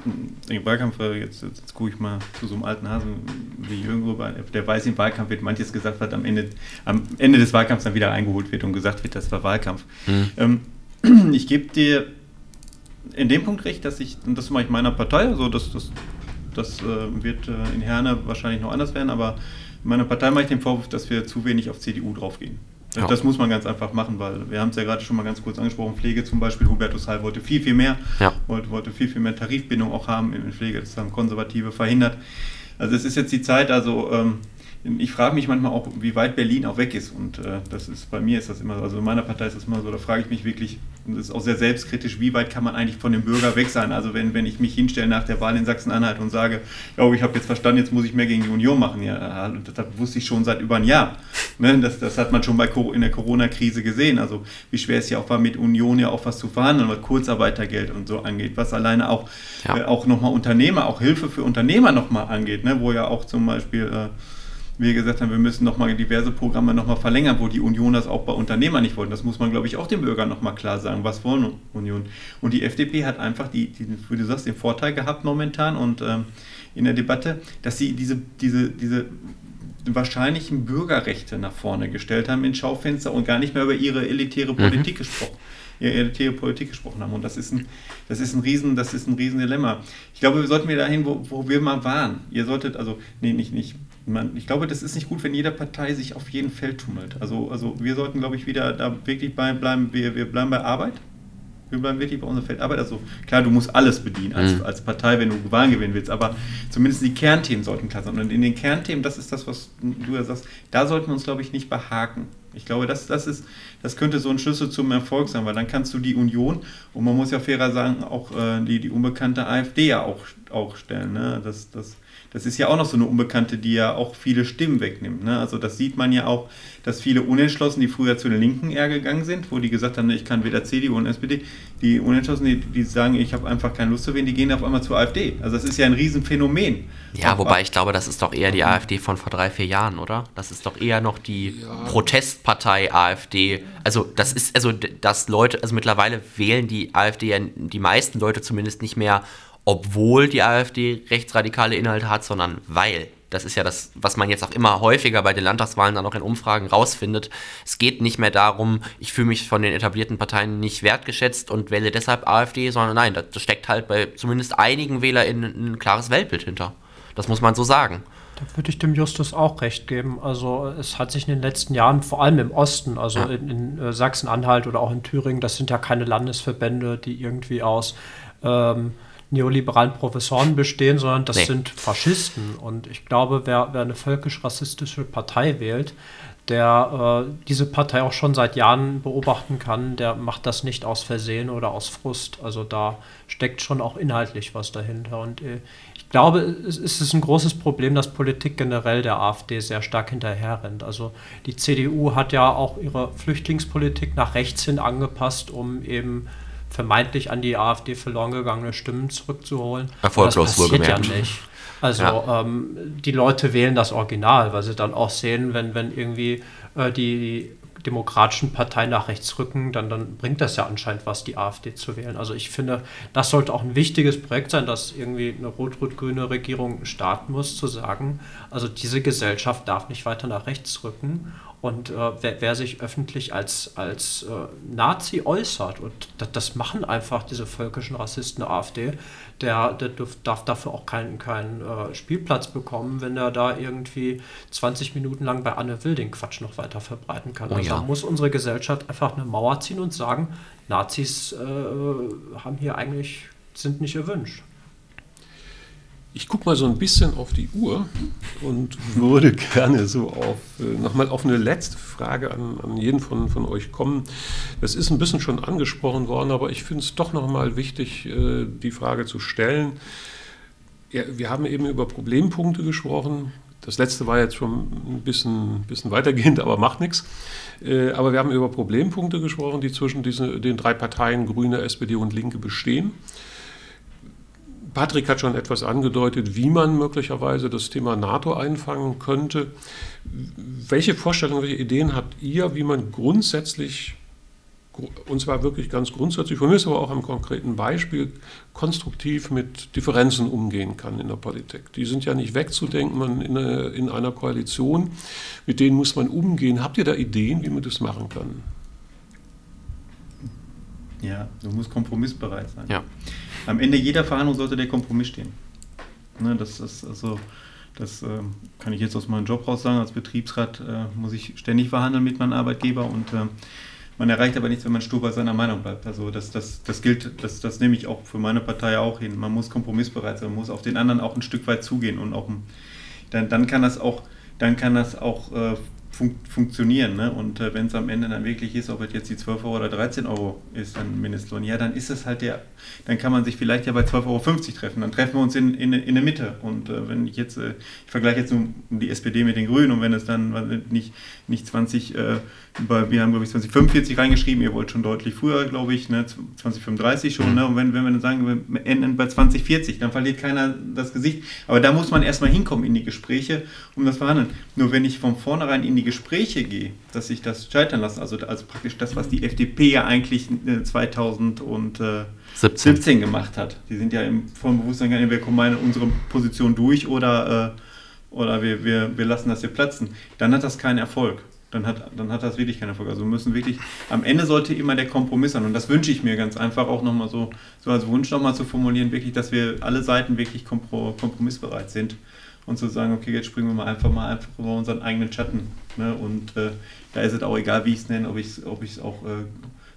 Speaker 4: Wahlkampf, äh, jetzt, jetzt, jetzt gucke ich mal zu so einem alten Hasen wie Jürgen rüber, der weiß, im Wahlkampf wird manches gesagt, was am Ende, am Ende des Wahlkampfs dann wieder eingeholt wird und gesagt wird, das war Wahlkampf. Hm. Ähm, ich gebe dir in dem Punkt recht, dass ich, und das mache ich meiner Partei, also das, das, das äh, wird äh, in Herne wahrscheinlich noch anders werden, aber in meiner Partei mache ich den Vorwurf, dass wir zu wenig auf CDU draufgehen. Ja. Das muss man ganz einfach machen, weil wir haben es ja gerade schon mal ganz kurz angesprochen, Pflege zum Beispiel, Hubertus Heil wollte viel, viel mehr, ja. wollte, wollte viel, viel mehr Tarifbindung auch haben in Pflege, das haben Konservative verhindert. Also es ist jetzt die Zeit, also ähm, ich frage mich manchmal auch, wie weit Berlin auch weg ist. Und äh, das ist bei mir ist das immer, also in meiner Partei ist das immer so, da frage ich mich wirklich, und das ist auch sehr selbstkritisch, wie weit kann man eigentlich von dem Bürger weg sein? Also wenn, wenn ich mich hinstelle nach der Wahl in Sachsen-Anhalt und sage, ja, ich habe jetzt verstanden, jetzt muss ich mehr gegen die Union machen. Ja, das wusste ich schon seit über ein Jahr. Ne? Das, das hat man schon bei, in der Corona-Krise gesehen. Also wie schwer es ja auch war, mit Union ja auch was zu verhandeln, was Kurzarbeitergeld und so angeht, was alleine auch, ja. äh, auch nochmal Unternehmer, auch Hilfe für Unternehmer nochmal angeht, ne? wo ja auch zum Beispiel... Äh, wir gesagt haben, wir müssen nochmal diverse Programme nochmal verlängern, wo die Union das auch bei Unternehmern nicht wollten. Das muss man, glaube ich, auch den Bürgern nochmal klar sagen. Was wollen Union? Und die FDP hat einfach, die, die, wie du sagst, den Vorteil gehabt momentan und ähm, in der Debatte, dass sie diese, diese, diese wahrscheinlichen Bürgerrechte nach vorne gestellt haben in Schaufenster und gar nicht mehr über ihre elitäre mhm. Politik mhm. gesprochen ihre elitäre Politik gesprochen haben. Und das ist ein, das ist ein Riesen, das ist ein Riesendilemma. Ich glaube, wir sollten wir dahin, wo, wo wir mal waren. Ihr solltet, also, nee, nicht, nicht, man, ich glaube, das ist nicht gut, wenn jede Partei sich auf jeden Feld tummelt. Also, also wir sollten, glaube ich, wieder da wirklich bei bleiben. Wir, wir bleiben bei Arbeit. Wir bleiben wirklich bei unserem Feld Arbeit. Also klar, du musst alles bedienen als, mhm. als Partei, wenn du Wahlen gewinnen willst, aber zumindest die Kernthemen sollten klar sein. Und in den Kernthemen, das ist das, was du ja sagst, da sollten wir uns, glaube ich, nicht behaken. Ich glaube, das, das, ist, das könnte so ein Schlüssel zum Erfolg sein, weil dann kannst du die Union und man muss ja fairer sagen, auch äh, die, die unbekannte AfD ja auch, auch stellen. Ne? Das, das, das ist ja auch noch so eine Unbekannte, die ja auch viele Stimmen wegnimmt. Ne? Also das sieht man ja auch, dass viele Unentschlossen, die früher zu den Linken eher gegangen sind, wo die gesagt haben, ich kann weder CDU und SPD, die Unentschlossen, die, die sagen, ich habe einfach keine Lust zu wählen, die gehen auf einmal zur AfD. Also das ist ja ein Riesenphänomen.
Speaker 3: Ja, wobei ich glaube, das ist doch eher die AfD von vor drei, vier Jahren, oder? Das ist doch eher noch die ja. Protestpartei AfD. Also das ist, also dass Leute, also mittlerweile wählen die AfD ja die meisten Leute zumindest nicht mehr obwohl die AfD rechtsradikale Inhalte hat, sondern weil. Das ist ja das, was man jetzt auch immer häufiger bei den Landtagswahlen dann auch in Umfragen rausfindet. Es geht nicht mehr darum, ich fühle mich von den etablierten Parteien nicht wertgeschätzt und wähle deshalb AfD, sondern nein, da steckt halt bei zumindest einigen WählerInnen ein klares Weltbild hinter. Das muss man so sagen.
Speaker 5: Da würde ich dem Justus auch recht geben. Also es hat sich in den letzten Jahren, vor allem im Osten, also ja. in, in äh, Sachsen-Anhalt oder auch in Thüringen, das sind ja keine Landesverbände, die irgendwie aus ähm, neoliberalen Professoren bestehen, sondern das
Speaker 3: Nee.
Speaker 5: sind Faschisten. Und ich glaube, wer, wer eine völkisch-rassistische Partei wählt, der äh, diese Partei auch schon seit Jahren beobachten kann, der macht das nicht aus Versehen oder aus Frust. Also da steckt schon auch inhaltlich was dahinter. Und äh, ich glaube, es, es ist ein großes Problem, dass Politik generell der AfD sehr stark hinterherrennt. Also die CDU hat ja auch ihre Flüchtlingspolitik nach rechts hin angepasst, um eben vermeintlich an die AfD verloren gegangene Stimmen zurückzuholen.
Speaker 3: Erfolglos
Speaker 5: das passiert ja
Speaker 3: wohlgemerkt.
Speaker 5: nicht. Also
Speaker 3: Ja.
Speaker 5: ähm, die Leute wählen das Original, weil sie dann auch sehen, wenn, wenn irgendwie äh, die demokratischen Parteien nach rechts rücken, dann, dann bringt das ja anscheinend was, die AfD zu wählen. Also ich finde, das sollte auch ein wichtiges Projekt sein, dass irgendwie eine rot-rot-grüne Regierung starten muss, zu sagen, also diese Gesellschaft darf nicht weiter nach rechts rücken. Und äh, wer, wer sich öffentlich als, als äh, Nazi äußert, und das, das machen einfach diese völkischen Rassisten der AfD, der, der dürf, darf dafür auch keinen, keinen äh, Spielplatz bekommen, wenn er da irgendwie 20 Minuten lang bei Anne Will den Quatsch noch weiter verbreiten kann.
Speaker 3: Oh
Speaker 5: also
Speaker 3: ja.
Speaker 5: da muss unsere Gesellschaft einfach eine Mauer ziehen und sagen, Nazis äh, haben hier eigentlich, sind nicht erwünscht.
Speaker 2: Ich gucke mal so ein bisschen auf die Uhr und würde gerne so auf äh, nochmal auf eine letzte Frage an, an jeden von, von euch kommen. Das ist ein bisschen schon angesprochen worden, aber ich finde es doch nochmal wichtig, äh, die Frage zu stellen. Ja, wir haben eben über Problempunkte gesprochen. Das letzte war jetzt schon ein bisschen, bisschen weitergehend, aber macht nichts. Äh, Aber wir haben über Problempunkte gesprochen, die zwischen diesen, den drei Parteien Grüne, SPD und Linke bestehen. Patrick hat schon etwas angedeutet, wie man möglicherweise das Thema NATO einfangen könnte. Welche Vorstellungen, welche Ideen habt ihr, wie man grundsätzlich, und zwar wirklich ganz grundsätzlich, von mir ist aber auch am konkreten Beispiel, konstruktiv mit Differenzen umgehen kann in der Politik? Die sind ja nicht wegzudenken man in, einer- in einer Koalition, mit denen muss man umgehen. Habt ihr da Ideen, wie man das machen kann?
Speaker 4: Ja, du musst kompromissbereit sein.
Speaker 3: Ja.
Speaker 4: Am Ende jeder Verhandlung sollte der Kompromiss stehen. Ne, das ist also, das ähm, kann ich jetzt aus meinem Job raus sagen. Als Betriebsrat äh, muss ich ständig verhandeln mit meinem Arbeitgeber und ähm, man erreicht aber nichts, wenn man stur bei seiner Meinung bleibt. Also das, das, das gilt, das, das nehme ich auch für meine Partei auch hin. Man muss kompromissbereit sein, man muss auf den anderen auch ein Stück weit zugehen und auch dann, dann kann das auch, dann kann das auch äh, fun funktionieren. Ne? Und äh, wenn es am Ende dann wirklich ist, ob es jetzt die 12 Euro oder 13 Euro ist, dann Mindestlohn, ja, dann ist es halt der, dann kann man sich vielleicht ja bei 12,50 Euro treffen. Dann treffen wir uns in, in, in der Mitte. Und äh, wenn ich jetzt, äh, ich vergleiche jetzt nur die SPD mit den Grünen und wenn es dann nicht, nicht 20, äh, bei, wir haben glaube ich 2045 reingeschrieben, ihr wollt schon deutlich früher, glaube ich, ne? 2035 schon. Ne? Und wenn, wenn wir dann sagen, wir enden bei 2040, dann verliert keiner das Gesicht. Aber da muss man erstmal hinkommen in die Gespräche, um das verhandeln. Nur wenn ich von vornherein in die Gespräche gehe, dass sich das scheitern lassen, also, also praktisch das, was die FDP ja eigentlich äh, 2017
Speaker 3: 17.
Speaker 4: gemacht hat. Die sind ja im vollen Bewusstsein, gegangen, wir kommen mal in unsere Position durch oder, äh, oder wir, wir, wir lassen das hier platzen. Dann hat das keinen Erfolg. Dann hat, dann hat das wirklich keinen Erfolg. Also wir müssen wirklich, am Ende sollte immer der Kompromiss sein. Und das wünsche ich mir ganz einfach auch nochmal so, so als Wunsch nochmal zu formulieren, wirklich, dass wir alle Seiten wirklich kompro, kompromissbereit sind. Und zu sagen, okay, jetzt springen wir mal einfach mal einfach über unseren eigenen Schatten. Ne? Und äh, da ist es auch egal, wie ich es nenne, ob ich es ob ich's auch äh,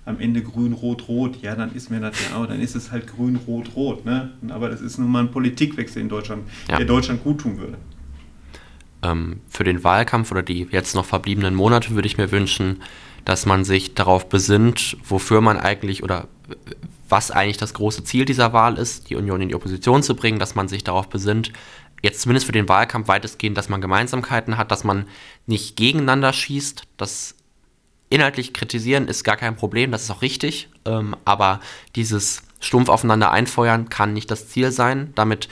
Speaker 4: am Ende grün, rot, rot. Ja, dann ist mir das ja, aber dann ist es halt grün, rot, rot. Ne? Aber das ist nun mal ein Politikwechsel in Deutschland,
Speaker 3: Ja.
Speaker 4: der Deutschland gut tun würde.
Speaker 3: ähm, für den Wahlkampf oder die jetzt noch verbliebenen Monate würde ich mir wünschen, dass man sich darauf besinnt, wofür man eigentlich oder was eigentlich das große Ziel dieser Wahl ist, die Union in die Opposition zu bringen, dass man sich darauf besinnt, jetzt zumindest für den Wahlkampf weitestgehend, dass man Gemeinsamkeiten hat, dass man nicht gegeneinander schießt, dass inhaltlich kritisieren ist gar kein Problem, das ist auch richtig, ähm, aber dieses stumpf aufeinander einfeuern kann nicht das Ziel sein. Damit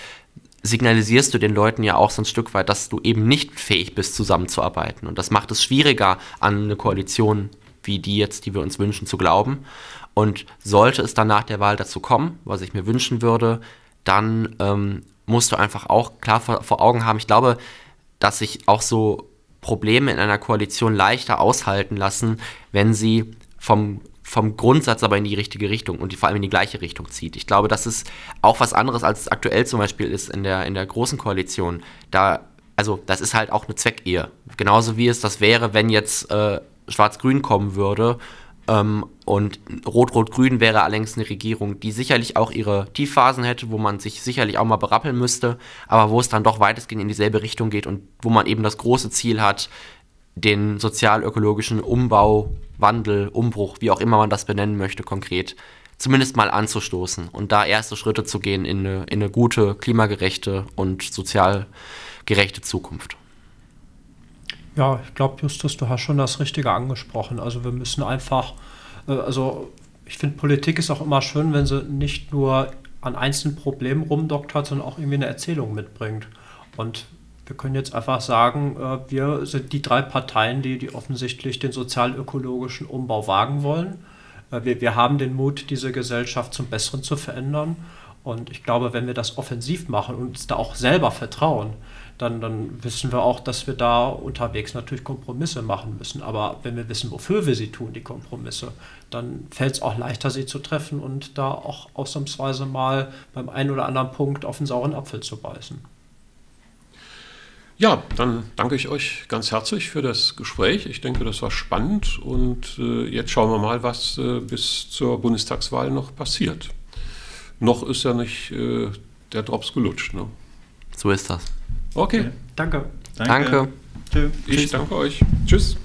Speaker 3: signalisierst du den Leuten ja auch so ein Stück weit, dass du eben nicht fähig bist, zusammenzuarbeiten. Und das macht es schwieriger, an eine Koalition wie die jetzt, die wir uns wünschen, zu glauben. Und sollte es dann nach der Wahl dazu kommen, was ich mir wünschen würde, dann ähm, musst du einfach auch klar vor, vor Augen haben, ich glaube, dass sich auch so Probleme in einer Koalition leichter aushalten lassen, wenn sie vom, vom Grundsatz aber in die richtige Richtung und die, vor allem in die gleiche Richtung zieht. Ich glaube, das ist auch was anderes, als es aktuell zum Beispiel ist in der, in der großen Koalition. Da, also das ist halt auch eine Zweckehe. Genauso wie es das wäre, wenn jetzt äh, Schwarz-Grün kommen würde Ähm, und Rot-Rot-Grün wäre allerdings eine Regierung, die sicherlich auch ihre Tiefphasen hätte, wo man sich sicherlich auch mal berappeln müsste, aber wo es dann doch weitestgehend in dieselbe Richtung geht und wo man eben das große Ziel hat, den sozial-ökologischen Umbau, Wandel, Umbruch, wie auch immer man das benennen möchte, konkret, zumindest mal anzustoßen und da erste Schritte zu gehen in eine, in eine gute, klimagerechte und sozial gerechte Zukunft.
Speaker 5: Ja, ich glaube, Justus, du hast schon das Richtige angesprochen. Also wir müssen einfach, äh, also ich finde, Politik ist auch immer schön, wenn sie nicht nur an einzelnen Problemen rumdoktert, sondern auch irgendwie eine Erzählung mitbringt. Und wir können jetzt einfach sagen, äh, wir sind die drei Parteien, die, die offensichtlich den sozial-ökologischen Umbau wagen wollen. Äh, wir, wir haben den Mut, diese Gesellschaft zum Besseren zu verändern. Und ich glaube, wenn wir das offensiv machen und uns da auch selber vertrauen, dann, dann wissen wir auch, dass wir da unterwegs natürlich Kompromisse machen müssen. Aber wenn wir wissen, wofür wir sie tun, die Kompromisse, dann fällt es auch leichter, sie zu treffen und da auch ausnahmsweise mal beim einen oder anderen Punkt auf den sauren Apfel zu beißen.
Speaker 2: Ja, dann danke ich euch ganz herzlich für das Gespräch. Ich denke, das war spannend und äh, jetzt schauen wir mal, was äh, bis zur Bundestagswahl noch passiert. Noch ist ja nicht äh, der Drops gelutscht. Ne?
Speaker 3: So ist das.
Speaker 2: Okay.
Speaker 5: Danke.
Speaker 3: Danke.
Speaker 4: Tschö.
Speaker 2: Ich danke euch. Tschüss.